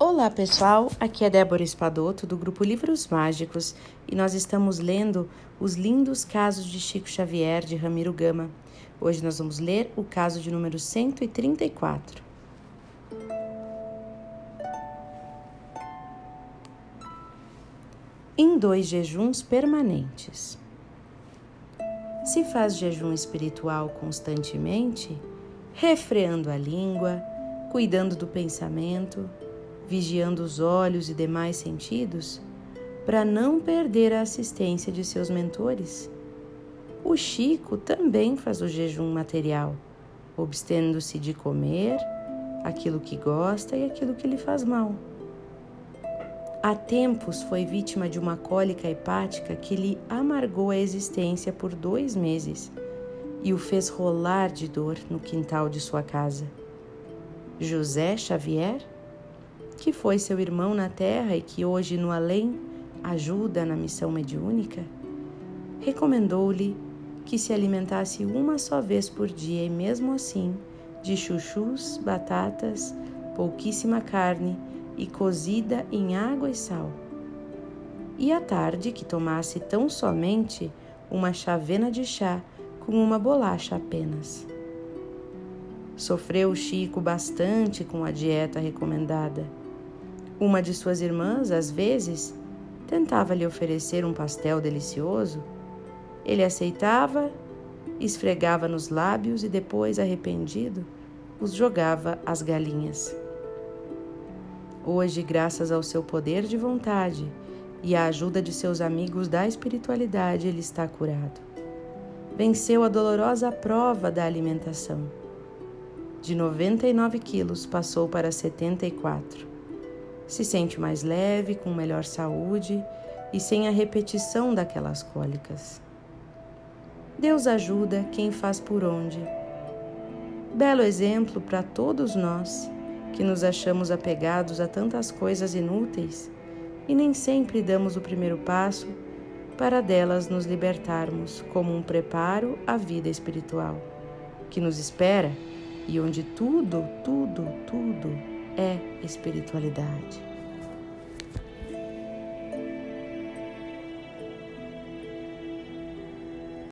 Olá pessoal, aqui é Débora Espadoto do grupo Livros Mágicos e nós estamos lendo Os Lindos Casos de Chico Xavier de Ramiro Gama. Hoje nós vamos ler o caso de número 134. Em dois jejuns permanentes. Se faz jejum espiritual constantemente, refreando a língua, cuidando do pensamento, vigiando os olhos e demais sentidos, para não perder a assistência de seus mentores. O Chico também faz o jejum material, abstendo-se de comer aquilo que gosta e aquilo que lhe faz mal. Há tempos foi vítima de uma cólica hepática que lhe amargou a existência por dois meses e o fez rolar de dor no quintal de sua casa. José Xavier que foi seu irmão na terra e que hoje no além ajuda na missão mediúnica, recomendou-lhe que se alimentasse uma só vez por dia e mesmo assim de chuchus, batatas, pouquíssima carne e cozida em água e sal. E à tarde que tomasse tão somente uma chavena de chá com uma bolacha apenas. Sofreu Chico bastante com a dieta recomendada uma de suas irmãs, às vezes, tentava lhe oferecer um pastel delicioso. Ele aceitava, esfregava nos lábios e depois, arrependido, os jogava às galinhas. Hoje, graças ao seu poder de vontade e à ajuda de seus amigos da espiritualidade, ele está curado. Venceu a dolorosa prova da alimentação. De 99 quilos passou para 74 se sente mais leve, com melhor saúde e sem a repetição daquelas cólicas. Deus ajuda quem faz por onde. Belo exemplo para todos nós que nos achamos apegados a tantas coisas inúteis e nem sempre damos o primeiro passo para delas nos libertarmos, como um preparo à vida espiritual que nos espera e onde tudo, tudo, tudo é espiritualidade.